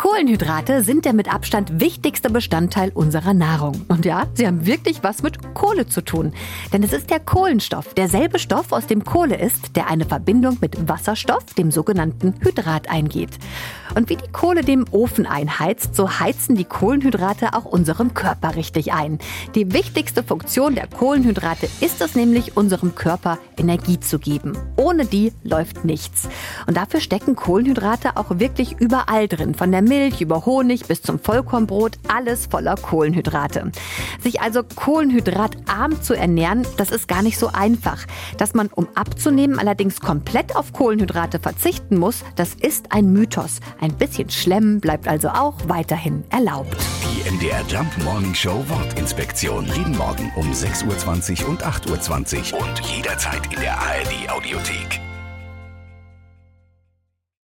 Kohlenhydrate sind der mit Abstand wichtigste Bestandteil unserer Nahrung. Und ja, sie haben wirklich was mit Kohle zu tun. Denn es ist der Kohlenstoff, derselbe Stoff, aus dem Kohle ist, der eine Verbindung mit Wasserstoff, dem sogenannten Hydrat, eingeht. Und wie die Kohle dem Ofen einheizt, so heizen die Kohlenhydrate auch unserem Körper richtig ein. Die wichtigste Funktion der Kohlenhydrate ist es nämlich, unserem Körper Energie zu geben. Ohne die läuft nichts. Und dafür stecken Kohlenhydrate auch wirklich überall drin. Von der Milch über Honig bis zum Vollkornbrot, alles voller Kohlenhydrate. Sich also kohlenhydratarm zu ernähren, das ist gar nicht so einfach. Dass man, um abzunehmen, allerdings komplett auf Kohlenhydrate verzichten muss, das ist ein Mythos. Ein bisschen Schlemm bleibt also auch weiterhin erlaubt. Die MDR Jump Morning Show Wortinspektion. Jeden Morgen um 6.20 Uhr und 8.20 Uhr und jederzeit in der ARD Audiothek.